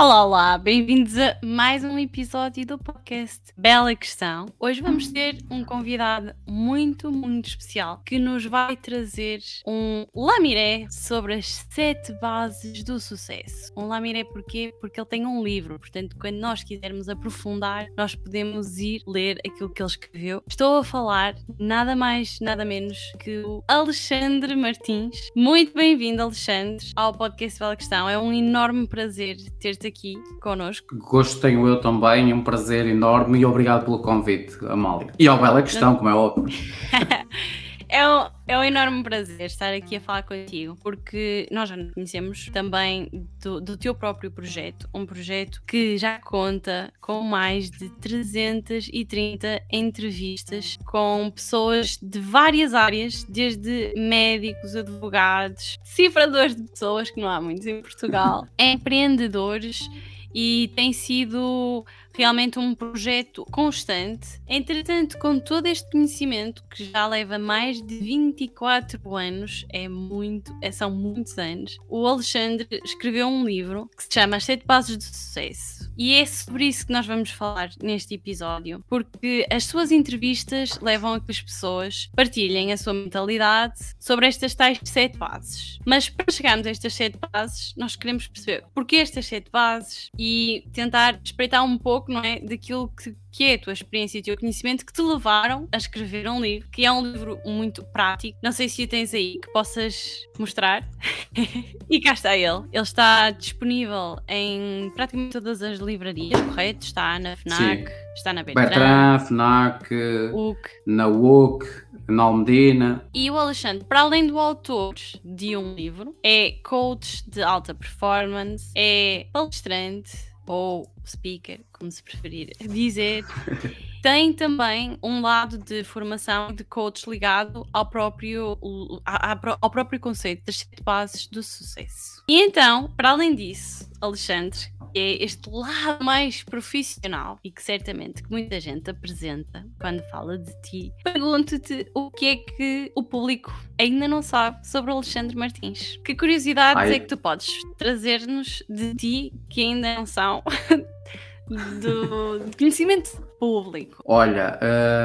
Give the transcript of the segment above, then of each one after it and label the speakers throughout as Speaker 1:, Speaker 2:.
Speaker 1: Olá, olá, bem-vindos a mais um episódio do podcast Bela Questão. Hoje vamos ter um convidado muito, muito especial que nos vai trazer um lamiré sobre as sete bases do sucesso. Um lamiré porquê? Porque ele tem um livro, portanto, quando nós quisermos aprofundar, nós podemos ir ler aquilo que ele escreveu. Estou a falar nada mais, nada menos que o Alexandre Martins. Muito bem-vindo, Alexandre, ao podcast Bela Questão. É um enorme prazer ter-te aqui connosco.
Speaker 2: Gosto tenho eu também, um prazer enorme e obrigado pelo convite, Amália. E ao Bela Questão, como é óbvio.
Speaker 1: É um, é um enorme prazer estar aqui a falar contigo, porque nós já nos conhecemos também do, do teu próprio projeto, um projeto que já conta com mais de 330 entrevistas com pessoas de várias áreas, desde médicos, advogados, cifradores de pessoas, que não há muitos em Portugal, empreendedores e tem sido realmente um projeto constante. Entretanto, com todo este conhecimento que já leva mais de 24 anos, é muito, é, são muitos anos, o Alexandre escreveu um livro que se chama As Sete Passos do Sucesso. E é sobre isso que nós vamos falar neste episódio, porque as suas entrevistas levam a que as pessoas partilhem a sua mentalidade sobre estas tais sete bases. Mas para chegarmos a estas sete bases, nós queremos perceber porquê estas sete bases e tentar espreitar um pouco não é? Daquilo que, que é a tua experiência e o teu conhecimento que te levaram a escrever um livro, que é um livro muito prático. Não sei se o tens aí que possas mostrar. e cá está ele. Ele está disponível em praticamente todas as livrarias, correto? Está na FNAC, Sim. está na Bertrand
Speaker 2: FNAC, UC. na UC, na Almedina.
Speaker 1: E o Alexandre, para além do autor de um livro, é coach de alta performance, é palestrante, ou speaker, como se preferir dizer, tem também um lado de formação de coach ligado ao próprio, ao próprio conceito das sete bases do sucesso. E então, para além disso, Alexandre, é este lado mais profissional e que certamente que muita gente apresenta quando fala de ti. Pergunto-te o que é que o público ainda não sabe sobre o Alexandre Martins. Que curiosidades Ai. é que tu podes trazer-nos de ti que ainda não são do, conhecimento público?
Speaker 2: Olha,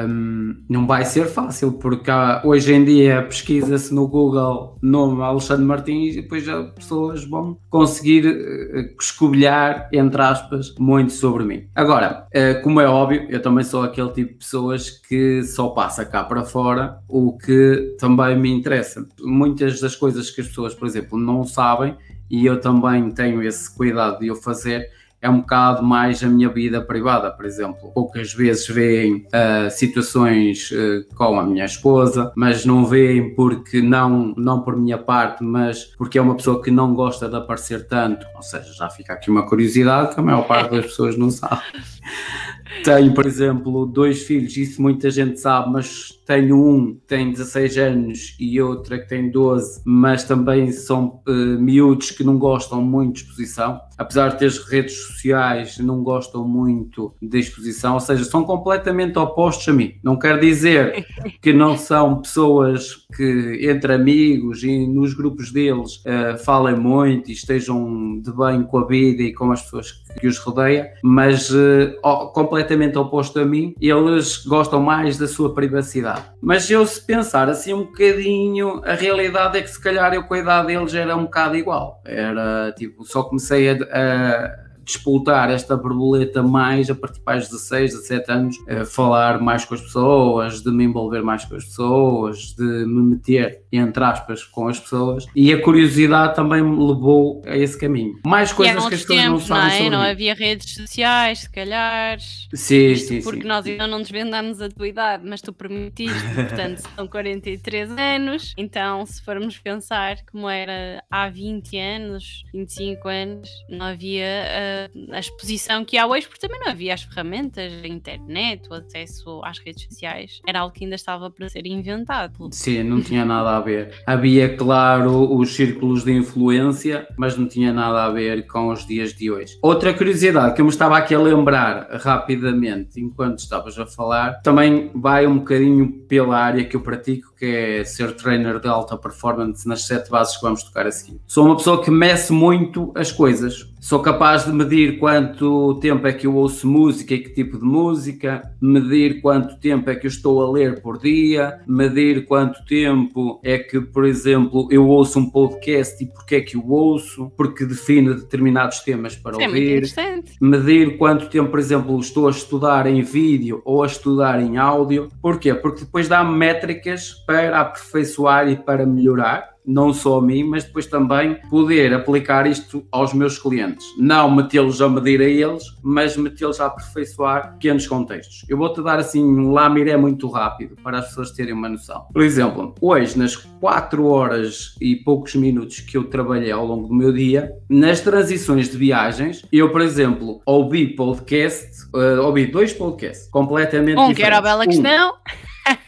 Speaker 2: um, não vai ser fácil, porque há, hoje em dia pesquisa-se no Google nome Alexandre Martins e depois as pessoas vão conseguir uh, escobilhar, entre aspas, muito sobre mim. Agora, uh, como é óbvio, eu também sou aquele tipo de pessoas que só passa cá para fora o que também me interessa. Muitas das coisas que as pessoas, por exemplo, não sabem, e eu também tenho esse cuidado de eu fazer, é um bocado mais a minha vida privada, por exemplo. Poucas vezes veem uh, situações uh, com a minha esposa, mas não veem porque não, não por minha parte, mas porque é uma pessoa que não gosta de aparecer tanto. Ou seja, já fica aqui uma curiosidade que a maior parte das pessoas não sabe. Tenho, por exemplo, dois filhos, isso muita gente sabe, mas tenho um que tem 16 anos e outra que tem 12, mas também são uh, miúdos que não gostam muito de exposição. Apesar de ter redes sociais, não gostam muito de exposição, ou seja, são completamente opostos a mim. Não quer dizer que não são pessoas que, entre amigos e nos grupos deles, uh, falem muito e estejam de bem com a vida e com as pessoas que os rodeia, mas uh, completamente oposto a mim, eles gostam mais da sua privacidade mas eu se pensar assim um bocadinho, a realidade é que se calhar eu com a idade deles era um bocado igual. Era tipo, só comecei a, a disputar esta borboleta mais a partir dos 16, 17 anos, falar mais com as pessoas, de me envolver mais com as pessoas, de me meter, entre aspas, com as pessoas. E a curiosidade também me levou a esse caminho. Mais coisas que as pessoas tempos, não sabem.
Speaker 1: Não, é?
Speaker 2: não
Speaker 1: havia redes sociais, se calhar.
Speaker 2: Sim, sim,
Speaker 1: Porque
Speaker 2: sim.
Speaker 1: nós ainda não desvendamos a tua idade, mas tu permitiste, portanto, são 43 anos. Então, se formos pensar como era há 20 anos, 25 anos, não havia. Uh, a exposição que há hoje, porque também não havia as ferramentas, a internet, o acesso às redes sociais, era algo que ainda estava para ser inventado.
Speaker 2: Sim, não tinha nada a ver. Havia, claro, os círculos de influência, mas não tinha nada a ver com os dias de hoje. Outra curiosidade que eu me estava aqui a lembrar rapidamente, enquanto estavas a falar, também vai um bocadinho pela área que eu pratico, que é ser trainer de alta performance nas sete bases que vamos tocar a seguir. Sou uma pessoa que mece muito as coisas Sou capaz de medir quanto tempo é que eu ouço música e que tipo de música, medir quanto tempo é que eu estou a ler por dia, medir quanto tempo é que, por exemplo, eu ouço um podcast e porque é que eu ouço, porque defino determinados temas para
Speaker 1: é
Speaker 2: ouvir, medir quanto tempo, por exemplo, estou a estudar em vídeo ou a estudar em áudio. Porquê? Porque depois dá-me métricas para aperfeiçoar e para melhorar não só a mim, mas depois também poder aplicar isto aos meus clientes. Não metê-los a medir a eles, mas metê-los a aperfeiçoar pequenos contextos. Eu vou-te dar assim um lamiré muito rápido para as pessoas terem uma noção. Por exemplo, hoje, nas 4 horas e poucos minutos que eu trabalhei ao longo do meu dia, nas transições de viagens, eu, por exemplo, ouvi podcast, uh, ouvi dois podcasts completamente
Speaker 1: um
Speaker 2: diferentes. Um
Speaker 1: que era a bela questão. Um,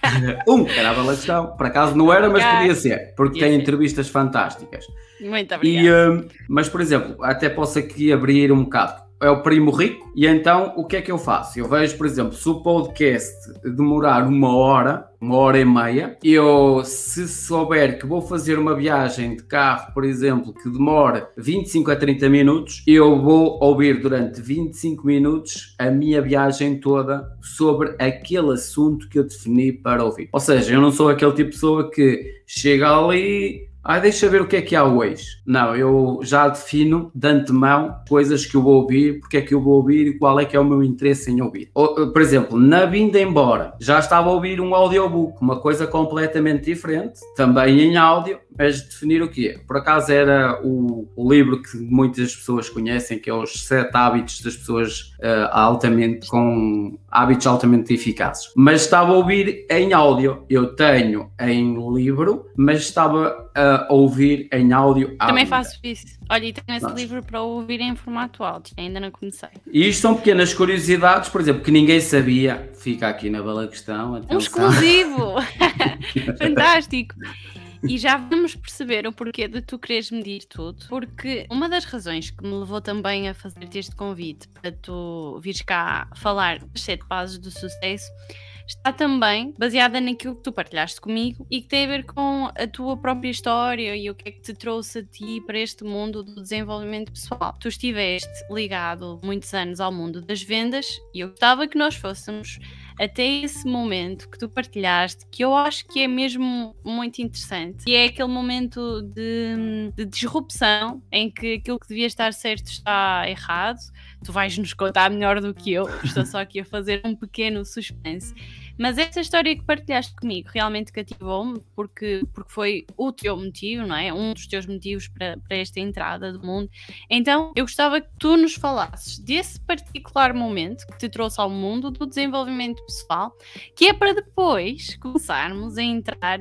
Speaker 2: um, que era a questão. Por acaso não era, mas podia ser, porque tem entrevistas fantásticas.
Speaker 1: Muito obrigado.
Speaker 2: Um, mas, por exemplo, até posso aqui abrir um bocado é o primo rico, e então o que é que eu faço? Eu vejo, por exemplo, se o podcast demorar uma hora, uma hora e meia, eu, se souber que vou fazer uma viagem de carro, por exemplo, que demora 25 a 30 minutos, eu vou ouvir durante 25 minutos a minha viagem toda sobre aquele assunto que eu defini para ouvir. Ou seja, eu não sou aquele tipo de pessoa que chega ali ah, deixa ver o que é que há hoje. Não, eu já defino de antemão coisas que eu vou ouvir, porque é que eu vou ouvir e qual é que é o meu interesse em ouvir. Ou, por exemplo, na vinda embora, já estava a ouvir um audiobook, uma coisa completamente diferente, também em áudio, mas definir o quê? Por acaso era o, o, livro que muitas pessoas conhecem, que é os sete hábitos das pessoas uh, altamente com hábitos altamente eficazes. Mas estava a ouvir em áudio. Eu tenho em livro, mas estava a ouvir em áudio.
Speaker 1: Também faço isso. Olha, e tenho esse Nossa. livro para ouvir em formato áudio, ainda não comecei.
Speaker 2: E isto são pequenas curiosidades, por exemplo, que ninguém sabia. Fica aqui na bela questão.
Speaker 1: Atenção. Um exclusivo! Fantástico! E já vamos perceber o porquê de tu quereres medir tudo, porque uma das razões que me levou também a fazer-te este convite para tu vires cá falar das sete bases do sucesso está também baseada naquilo que tu partilhaste comigo e que tem a ver com a tua própria história e o que é que te trouxe a ti para este mundo do desenvolvimento pessoal. Tu estiveste ligado muitos anos ao mundo das vendas e eu gostava que nós fôssemos até esse momento que tu partilhaste, que eu acho que é mesmo muito interessante, e é aquele momento de, de disrupção em que aquilo que devia estar certo está errado. Tu vais nos contar melhor do que eu, estou só aqui a fazer um pequeno suspense. Mas essa história que partilhaste comigo realmente cativou-me porque, porque foi o teu motivo, não é? Um dos teus motivos para, para esta entrada do mundo. Então eu gostava que tu nos falasses desse particular momento que te trouxe ao mundo do desenvolvimento pessoal, que é para depois começarmos a entrar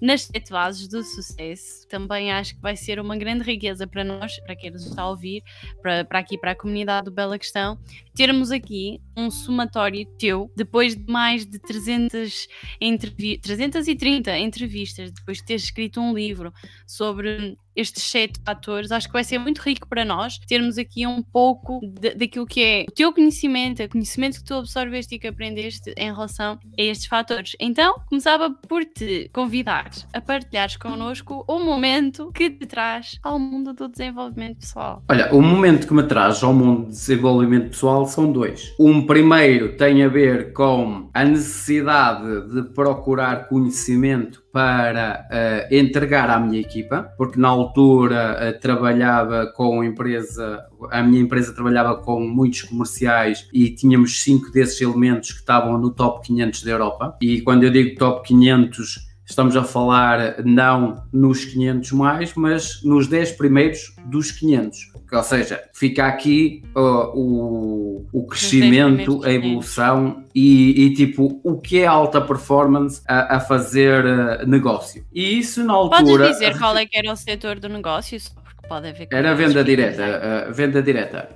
Speaker 1: nas sete bases do sucesso. Também acho que vai ser uma grande riqueza para nós, para quem nos está a ouvir, para, para aqui, para a comunidade do Bela Questão, termos aqui um somatório teu, depois de mais de 300 entrevi 330 entrevistas, depois de teres escrito um livro sobre estes sete fatores, acho que vai ser muito rico para nós termos aqui um pouco de, daquilo que é o teu conhecimento, o conhecimento que tu absorveste e que aprendeste em relação a estes fatores. Então, começava por te convidar a partilhares connosco o momento que te traz ao mundo do desenvolvimento pessoal.
Speaker 2: Olha, o momento que me traz ao mundo do desenvolvimento pessoal são dois. Um primeiro tem a ver com a necessidade de procurar conhecimento para uh, entregar à minha equipa, porque na altura uh, trabalhava com empresa, a minha empresa trabalhava com muitos comerciais e tínhamos cinco desses elementos que estavam no top 500 da Europa. E quando eu digo top 500, estamos a falar não nos 500 mais, mas nos 10 primeiros dos 500. Ou seja, fica aqui uh, o, o crescimento, a evolução e, e, tipo o que é alta performance a, a fazer uh, negócio. E isso na altura.
Speaker 1: Podes dizer qual é que era o setor do negócio? Pode haver
Speaker 2: era venda direta, uh, venda direta.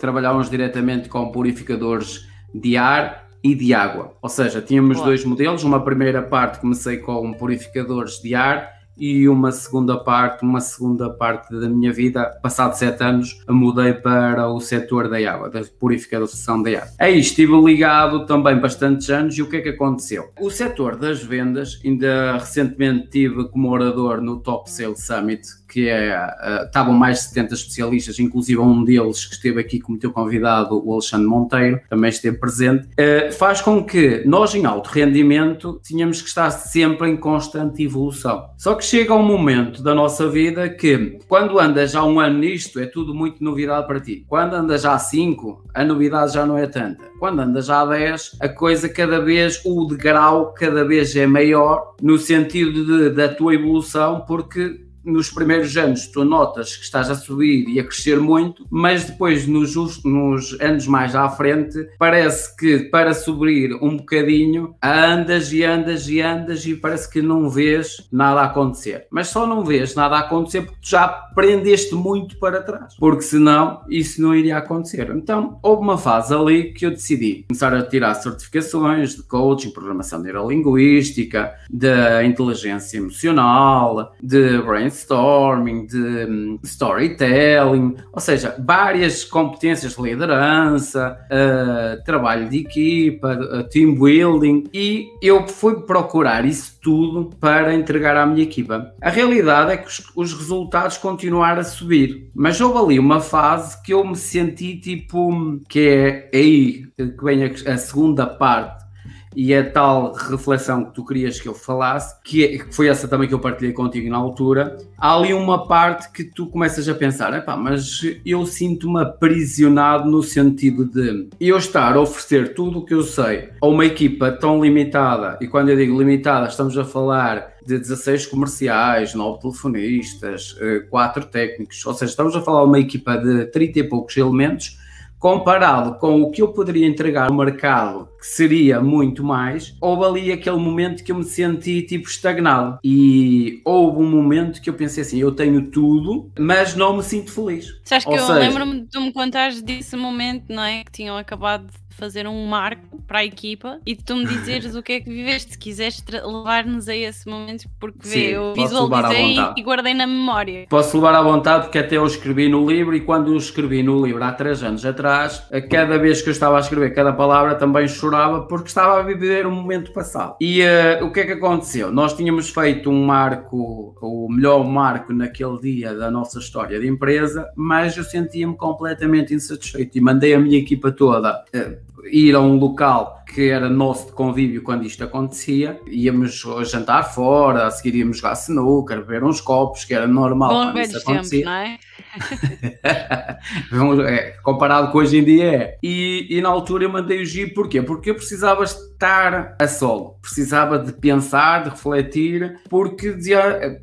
Speaker 2: Trabalhávamos diretamente com purificadores de ar e de água. Ou seja, tínhamos Boa. dois modelos. Uma primeira parte comecei com purificadores de ar e uma segunda parte, uma segunda parte da minha vida, passado sete anos, mudei para o setor da água, da purificação da água. Aí estive ligado também bastantes anos e o que é que aconteceu? O setor das vendas, ainda recentemente tive como orador no Top Sales Summit, que é, uh, estavam mais de 70 especialistas, inclusive um deles que esteve aqui como teu convidado, o Alexandre Monteiro, também esteve presente, uh, faz com que nós em alto rendimento tínhamos que estar sempre em constante evolução. Só que chega um momento da nossa vida que quando andas já um ano nisto é tudo muito novidade para ti. Quando andas já há cinco, a novidade já não é tanta. Quando andas já há 10, a coisa cada vez, o degrau cada vez é maior no sentido de, da tua evolução, porque nos primeiros anos tu notas que estás a subir e a crescer muito, mas depois nos, nos anos mais à frente parece que para subir um bocadinho andas e andas e andas e parece que não vês nada acontecer. Mas só não vês nada acontecer porque tu já aprendeste muito para trás, porque senão isso não iria acontecer. Então houve uma fase ali que eu decidi começar a tirar certificações de coaching, programação neurolinguística, de inteligência emocional, de brain brainstorming, de um, storytelling, ou seja, várias competências de liderança, uh, trabalho de equipa, uh, team building, e eu fui procurar isso tudo para entregar à minha equipa. A realidade é que os, os resultados continuaram a subir, mas houve ali uma fase que eu me senti tipo que é aí que vem a, a segunda parte e a tal reflexão que tu querias que eu falasse, que, é, que foi essa também que eu partilhei contigo na altura, há ali uma parte que tu começas a pensar, epá, mas eu sinto-me aprisionado no sentido de eu estar a oferecer tudo o que eu sei a uma equipa tão limitada, e quando eu digo limitada, estamos a falar de 16 comerciais, 9 telefonistas, 4 eh, técnicos, ou seja, estamos a falar de uma equipa de 30 e poucos elementos comparado com o que eu poderia entregar no mercado, que seria muito mais, houve ali aquele momento que eu me senti tipo estagnado. E houve um momento que eu pensei assim: eu tenho tudo, mas não me sinto feliz.
Speaker 1: Sabes que Ou eu seja... lembro-me de tu me contares desse momento, não é? Que tinham acabado de fazer um marco para a equipa e tu me dizeres o que é que viveste, se quiseres levar-nos a esse momento, porque Sim, vê, eu visualizei e guardei na memória.
Speaker 2: Posso levar à vontade, porque até eu escrevi no livro e quando eu escrevi no livro há três anos atrás, a cada vez que eu estava a escrever cada palavra também chorava porque estava a viver um momento passado. E uh, o que é que aconteceu? Nós tínhamos feito um marco, o melhor marco naquele dia da nossa história de empresa, mas eu sentia-me completamente insatisfeito e mandei a minha equipa toda. Uh, ir a um local que era nosso de convívio quando isto acontecia, íamos jantar fora, a seguir íamos jogar snooker, beber uns copos, que era normal
Speaker 1: Bom, quando isso acontecia. Tempos, não é?
Speaker 2: é, comparado com hoje em dia é. E, e na altura eu mandei o G porquê? Porque eu precisava estar a solo, precisava de pensar, de refletir, porque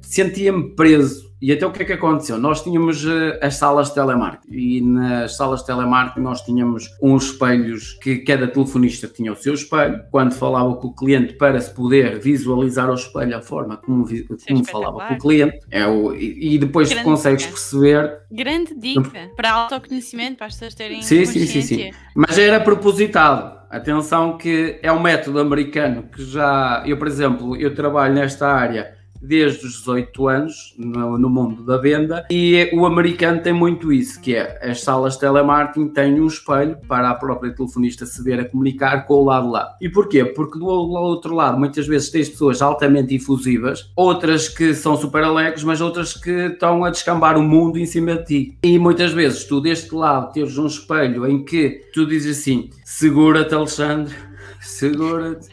Speaker 2: sentia-me preso e então o que é que aconteceu? Nós tínhamos uh, as salas de telemarketing e nas salas de telemarketing nós tínhamos uns espelhos que cada telefonista tinha o seu espelho. Quando falava com o cliente para se poder visualizar o espelho a forma como, como falava com o cliente. É o, e, e depois Grande consegues dica. perceber.
Speaker 1: Grande dica para autoconhecimento, para as pessoas terem
Speaker 2: sim, sim, sim, sim. Mas era propositado. Atenção que é um método americano que já, eu por exemplo, eu trabalho nesta área desde os 18 anos no, no, mundo da venda e o americano tem muito isso, que é as salas de telemarketing têm um espelho para a própria telefonista se ver a comunicar com o lado lá. E porquê? Porque do outro lado muitas vezes tens pessoas altamente efusivas, outras que são super alegres, mas outras que estão a descambar o mundo em cima de ti. E muitas vezes tu deste lado tens um espelho em que tu dizes assim, segura-te Alexandre, segura-te.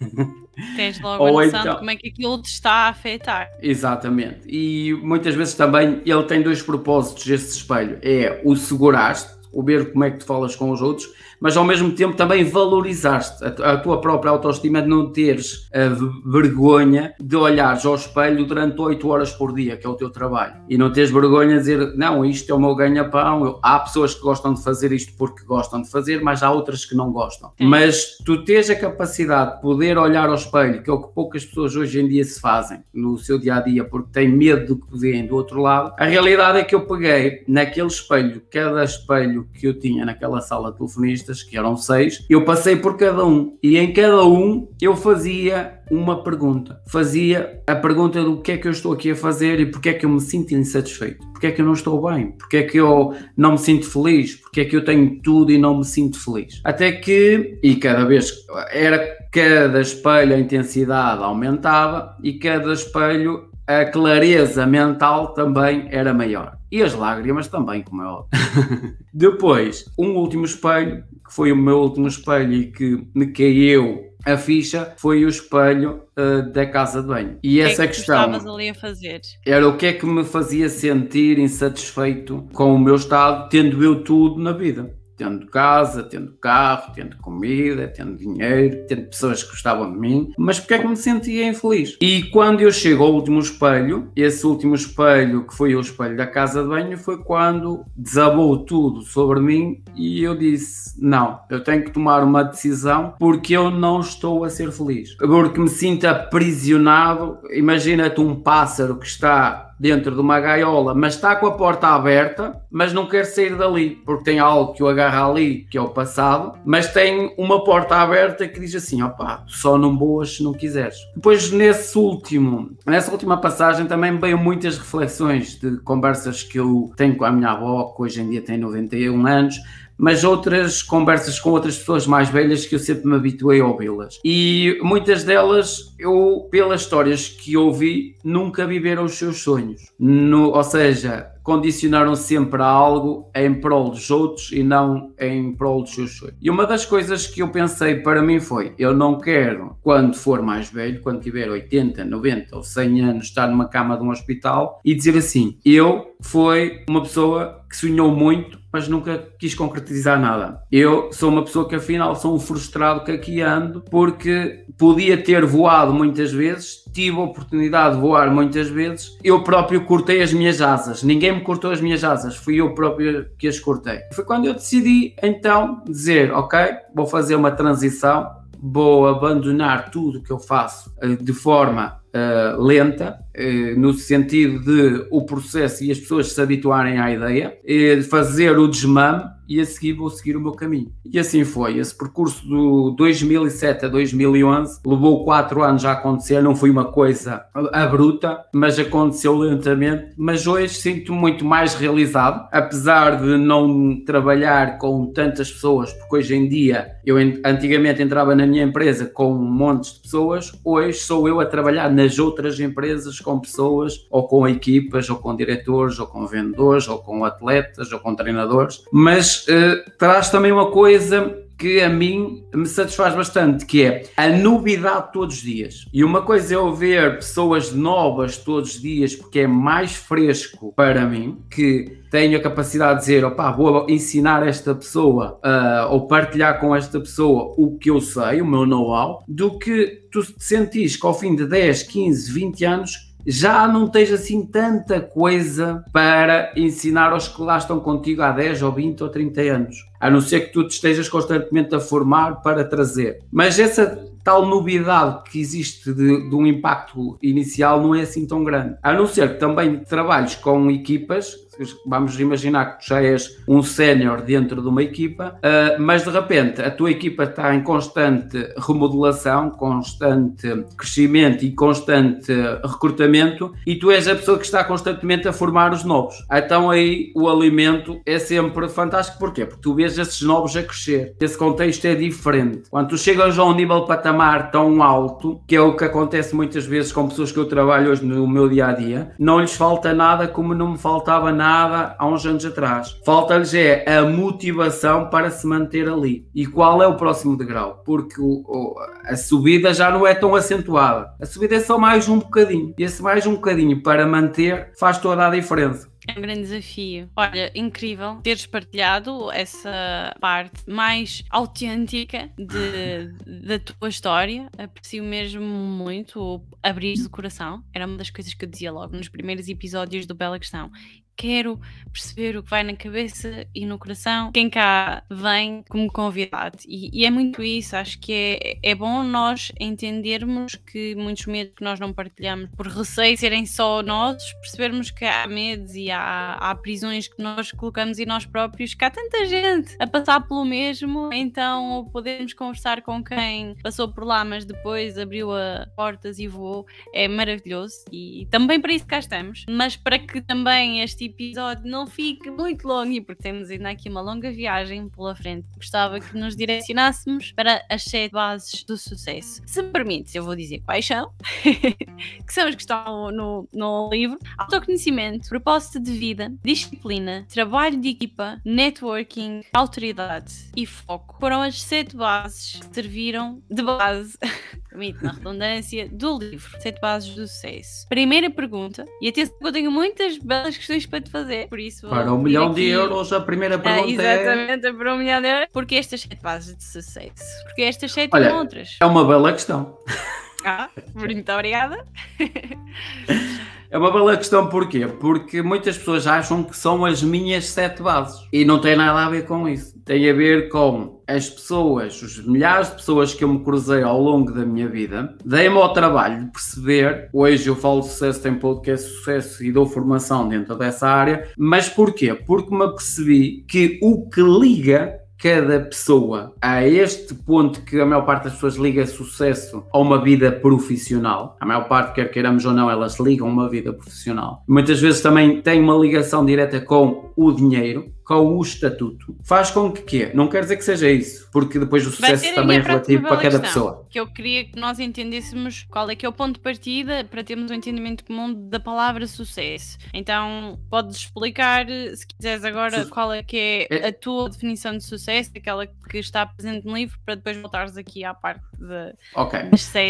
Speaker 1: Tens logo Ou a noção então... de como é que aquilo te está a afetar.
Speaker 2: Exatamente. E muitas vezes também ele tem dois propósitos, esse espelho. É o seguraste, o ver como é que tu falas com os outros, mas ao mesmo tempo também valorizaste a, a tua própria autoestima de não teres a vergonha de olhares ao espelho durante 8 horas por dia, que é o teu trabalho, e não teres vergonha de dizer, não, isto é o meu ganha-pão. Há pessoas que gostam de fazer isto porque gostam de fazer, mas há outras que não gostam. Sim. Mas tu tens a capacidade de poder olhar ao espelho, que é o que poucas pessoas hoje em dia se fazem no seu dia a dia, porque têm medo do que veem do outro lado. A realidade é que eu peguei naquele espelho, cada espelho que eu tinha naquela sala de telefonistas, perguntas, que eram seis, eu passei por cada um e em cada um eu fazia uma pergunta. Fazia a pergunta do que é que eu estou aqui a fazer e porque é que eu me sinto insatisfeito, porque é que eu não estou bem, porque é que eu não me sinto feliz, porque é que eu tenho tudo e não me sinto feliz. Até que, e cada vez era cada espelho a intensidade aumentava e cada espelho a clareza mental também era maior. E as lágrimas também, como é óbvio. Depois, um último espelho, que foi o meu último espelho e que me caiu a ficha, foi o espelho uh, da casa de banho. E essa
Speaker 1: que
Speaker 2: é questão
Speaker 1: ali a fazer?
Speaker 2: era o que é que me fazia sentir insatisfeito com o meu estado, tendo eu tudo na vida tendo casa, tendo carro, tendo comida, tendo dinheiro, tendo pessoas que gostavam de mim, mas porque é que me sentia infeliz? E quando eu chego ao último espelho, esse último espelho, que foi o espelho da casa de banho, foi quando desabou tudo sobre mim e eu disse: não, eu tenho que tomar uma decisão porque eu não estou a ser feliz, porque me sinto aprisionado. Imagina-te um pássaro que está dentro de uma gaiola, mas está com a porta aberta, mas não quer sair dali, porque tem algo que o agarra ali, que é o passado, mas tem uma porta aberta que diz assim: opá, só não boas se não quiseres. Depois, nesse último, nessa última passagem, também veio muitas reflexões de conversas que eu tenho com a minha avó, que hoje em dia tem 91 anos mas outras conversas com outras pessoas mais velhas que eu sempre me habituei a ouvi-las. E muitas delas, eu, pelas histórias que ouvi, nunca viveram os seus sonhos. No, ou seja, condicionaram sempre a algo em prol dos outros e não em prol dos seus sonhos. E uma das coisas que eu pensei para mim foi: eu não quero, quando for mais velho, quando tiver 80, 90 ou 100 anos, estar numa cama de um hospital e dizer assim: eu fui uma pessoa que sonhou muito, mas nunca quis concretizar nada. Eu sou uma pessoa que afinal sou um frustrado que aqui ando porque podia ter voado muitas vezes, tive a oportunidade de voar muitas vezes, eu próprio cortei as minhas asas. Ninguém me cortou as minhas asas, fui eu próprio que as cortei. Foi quando eu decidi então dizer, ok, vou fazer uma transição, vou abandonar tudo que eu faço eh, de forma uh, lenta, uh, no sentido de o processo e as pessoas se habituarem à ideia, uh, fazer o desmame e a seguir vou seguir o meu caminho. E assim foi. Esse percurso do 2007 a 2011 levou quatro anos a acontecer, não foi uma coisa abrupta, mas aconteceu lentamente. Mas hoje sinto-me muito mais realizado, apesar de não trabalhar com tantas pessoas, porque hoje em dia eu antigamente entrava na minha empresa com montes de pessoas, hoje sou eu a trabalhar nas outras empresas com pessoas, ou com equipas, ou com diretores, ou com vendedores, ou com atletas, ou com treinadores, mas uh, traz também uma coisa que a mim me satisfaz bastante, que é a novidade todos os dias. E uma coisa é eu ver pessoas novas todos os dias, porque é mais fresco para mim, que tenho a capacidade de dizer, opá, vou ensinar esta pessoa uh, ou partilhar com esta pessoa o que eu sei, o meu know-how, do que tu te sentires que ao fim de 10, 15, 20 anos já não tens assim tanta coisa para ensinar aos que lá estão contigo há 10 ou 20 ou 30 anos, a não ser que tu te estejas constantemente a formar para trazer. Mas essa tal novidade que existe de, de um impacto inicial não é assim tão grande, a não ser que também trabalhes com equipas vamos imaginar que já és um sénior dentro de uma equipa, uh, mas de repente a tua equipa está em constante remodelação, constante crescimento e constante recrutamento e tu és a pessoa que está constantemente a formar os novos. Então aí o alimento é sempre fantástico. Porquê? Porque tu vês esses novos a crescer. Esse contexto é diferente. Quando tu chegas a um nível patamar tão alto, que é o que acontece muitas vezes com pessoas que eu trabalho hoje no meu dia a dia, não lhes falta nada como não me faltava nada nada há uns anos atrás. Falta-lhes é a motivação para se manter ali. E qual é o próximo degrau? Porque o, o, a subida já não é tão acentuada. A subida é só mais um bocadinho. E esse mais um bocadinho para manter faz toda a diferença.
Speaker 1: É um grande desafio. Olha, incrível teres partilhado essa parte mais autêntica de, da tua história. Aprecio mesmo muito abrir o coração. Era uma das coisas que eu dizia logo nos primeiros episódios do Bela Questão quero perceber o que vai na cabeça e no coração. Quem cá vem como convidado. E, e é muito isso. Acho que é, é bom nós entendermos que muitos medos que nós não partilhamos por receio serem só nós, percebermos que há medos e há, há prisões que nós colocamos em nós próprios, que há tanta gente a passar pelo mesmo. Então, podermos conversar com quem passou por lá, mas depois abriu a portas e voou, é maravilhoso. E também para isso cá estamos. Mas para que também este episódio não fique muito longo e porque temos ainda aqui uma longa viagem pela frente. Gostava que nos direcionássemos para as sete bases do sucesso. Se me permite, eu vou dizer quais são, que são as que estão no, no livro: autoconhecimento, propósito de vida, disciplina, trabalho de equipa, networking, autoridade e foco. Foram as sete bases que serviram de base permite, na redundância, do livro Sete Bases do Sucesso. Primeira pergunta, e que eu tenho muitas belas questões para te fazer, por isso.
Speaker 2: Para um milhão aqui... de euros, a primeira ah, pergunta
Speaker 1: ah, exatamente, é. para um milhão de euros. Porque estas sete bases de sucesso? Porque estas sete Olha, outras.
Speaker 2: É uma bela questão.
Speaker 1: Ah, muito obrigada.
Speaker 2: É uma bela questão porquê? Porque muitas pessoas acham que são as minhas sete bases e não tem nada a ver com isso. Tem a ver com as pessoas, os milhares de pessoas que eu me cruzei ao longo da minha vida. Dei-me ao trabalho de perceber. Hoje eu falo de sucesso, tem podcast sucesso e dou formação dentro dessa área. Mas porquê? Porque me apercebi que o que liga cada pessoa a este ponto que a maior parte das pessoas liga sucesso a uma vida profissional. A maior parte, quer queiramos ou não, elas ligam uma vida profissional. Muitas vezes também tem uma ligação direta com o dinheiro com o estatuto faz com que quê? Não quer dizer que seja isso, porque depois o sucesso também é relativo para cada questão, pessoa.
Speaker 1: Que eu queria que nós entendêssemos qual é que é o ponto de partida para termos um entendimento comum da palavra sucesso. Então, podes explicar, se quiseres agora, Su qual é que é, é, a tua definição de sucesso, aquela que está presente no livro, para depois voltares aqui à parte de,
Speaker 2: Ok.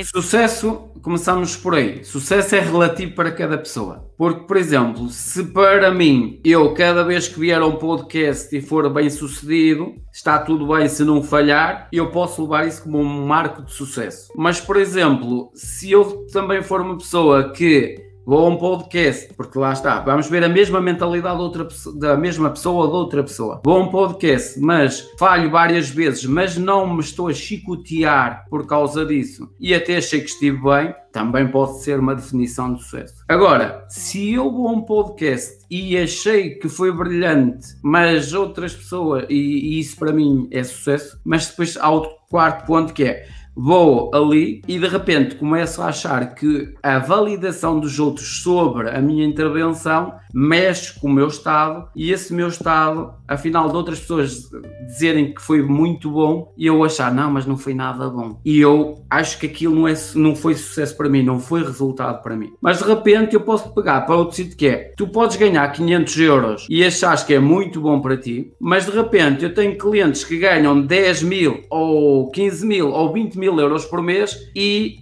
Speaker 2: Sucesso, começamos por aí. Sucesso é relativo para cada pessoa. Porque, por exemplo, se para mim, eu cada vez que vier a um podcast e for bem sucedido, está tudo bem se não falhar, eu posso levar isso como um marco de sucesso. Mas, por exemplo, se eu também for uma pessoa que vou a um podcast, porque lá está, vamos ver a mesma mentalidade outra, da mesma pessoa ou de outra pessoa. Vou a um podcast, mas falho várias vezes, mas não me estou a chicotear por causa disso e até achei que estive bem, também pode ser uma definição de sucesso. Agora, se eu vou a um podcast e achei que foi brilhante, mas outras pessoas, e, e isso para mim é sucesso, mas depois há outro quarto ponto que é vou ali e de repente começo a achar que a validação dos outros sobre a minha intervenção mexe com o meu estado e esse meu estado, afinal de outras pessoas dizerem que foi muito bom e eu achar, não, mas não foi nada bom. E eu acho que aquilo não, é, não foi sucesso para mim, não foi resultado para mim. Mas de repente eu posso pegar para outro sítio que é, tu podes ganhar 500 euros e achas que é muito bom para ti, mas de repente eu tenho clientes que ganham 10 mil ou 15 mil ou 20 mil euros por mês e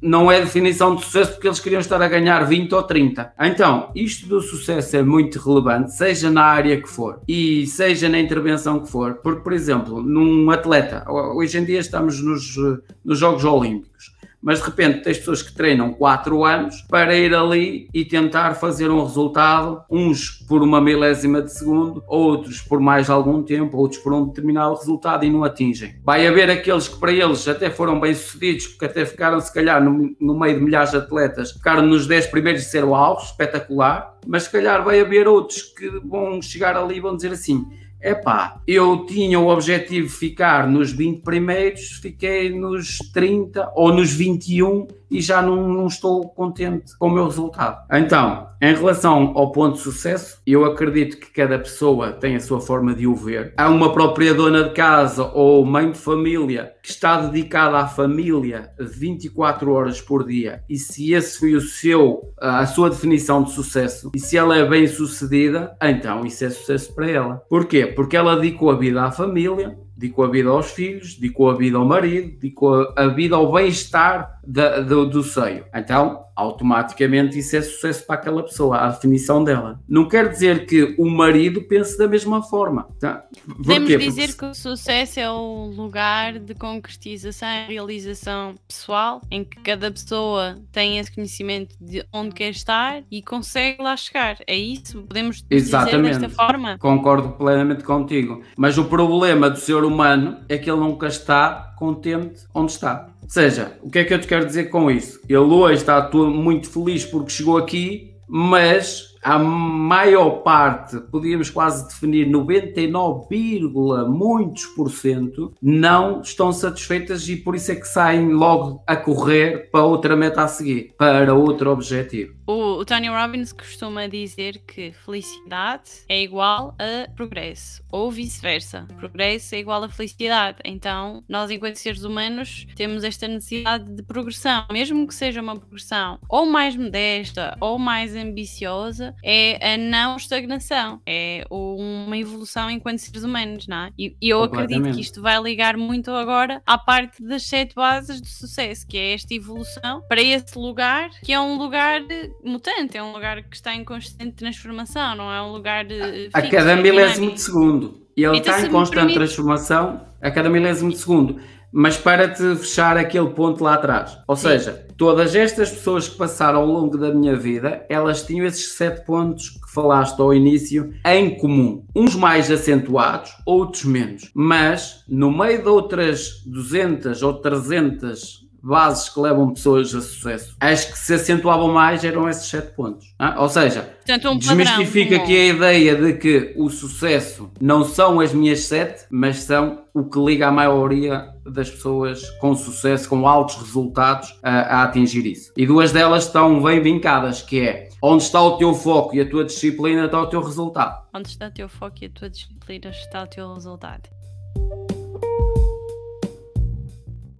Speaker 2: não é definição de sucesso porque eles queriam estar a ganhar 20 ou 30. Então, isto do sucesso é muito relevante, seja na área que for e seja na intervenção que for, porque, por exemplo, num atleta, hoje em dia estamos nos, nos Jogos Olímpicos mas de repente tens pessoas que treinam 4 anos para ir ali e tentar fazer um resultado, uns por uma milésima de segundo, outros por mais algum tempo, outros por um determinado resultado e não atingem. Vai haver aqueles que para eles até foram bem sucedidos, porque até ficaram se calhar no, no meio de milhares de atletas, ficaram nos 10 primeiros e ser o alvo, espetacular, mas se calhar vai haver outros que vão chegar ali e vão dizer assim Epá, eu tinha o objetivo de ficar nos 20 primeiros, fiquei nos 30 ou nos 21 e já não, não, estou contente com o meu resultado. Então, em relação ao ponto de sucesso, eu acredito que cada pessoa tem a sua forma de o ver. Há uma própria dona de casa ou mãe de família que está dedicada à família 24 horas por dia e se esse foi o seu, a sua definição de sucesso e se ela é bem sucedida, então isso é sucesso para ela. Porquê? Porque ela dedicou a vida à família, dedicou a vida aos filhos, dedicou a vida ao marido, dedicou a vida ao bem-estar da, do, do seio. Então, automaticamente isso é sucesso para aquela pessoa, a definição dela. Não quer dizer que o marido pense da mesma forma. Tá?
Speaker 1: Podemos dizer Porque... que o sucesso é o lugar de concretização e realização pessoal, em que cada pessoa tem esse conhecimento de onde quer estar e consegue lá chegar. É isso? Podemos Exatamente. dizer desta forma?
Speaker 2: Concordo plenamente contigo. Mas o problema do ser humano é que ele nunca está contente onde está. Seja, o que é que eu te quero dizer com isso? Ele hoje está muito feliz porque chegou aqui, mas a maior parte, podíamos quase definir 99, muitos por cento, não estão satisfeitas e por isso é que saem logo a correr para outra meta a seguir, para outro objetivo.
Speaker 1: O, o Tony Robbins costuma dizer que felicidade é igual a progresso, ou vice-versa. Progresso é igual a felicidade. Então, nós, enquanto seres humanos, temos esta necessidade de progressão, mesmo que seja uma progressão ou mais modesta ou mais ambiciosa, é a não estagnação, é uma evolução enquanto seres humanos, não é? E, eu acredito que isto vai ligar muito agora à parte das sete bases do sucesso, que é esta evolução para esse lugar que é um lugar mutante, é um lugar que está em constante transformação, não é um lugar de.
Speaker 2: A cada milésimo de segundo. E ele então, está em constante permite... transformação a cada milésimo de segundo. Mas para te fechar aquele ponto lá atrás, ou Sim. seja, todas estas pessoas que passaram ao longo da minha vida, elas tinham esses sete pontos que falaste ao início em comum. Uns mais acentuados, outros menos. Mas no meio de outras 200 ou 300 bases que levam pessoas a sucesso. Acho que se acentuavam mais eram esses sete pontos. Ah? Ou seja, Portanto, um desmistifica aqui a ideia de que o sucesso não são as minhas sete, mas são o que liga a maioria das pessoas com sucesso, com altos resultados a, a atingir isso. E duas delas estão bem vincadas, que é onde está o teu foco e a tua disciplina está o teu resultado.
Speaker 1: Onde está o teu foco e a tua disciplina está o teu resultado.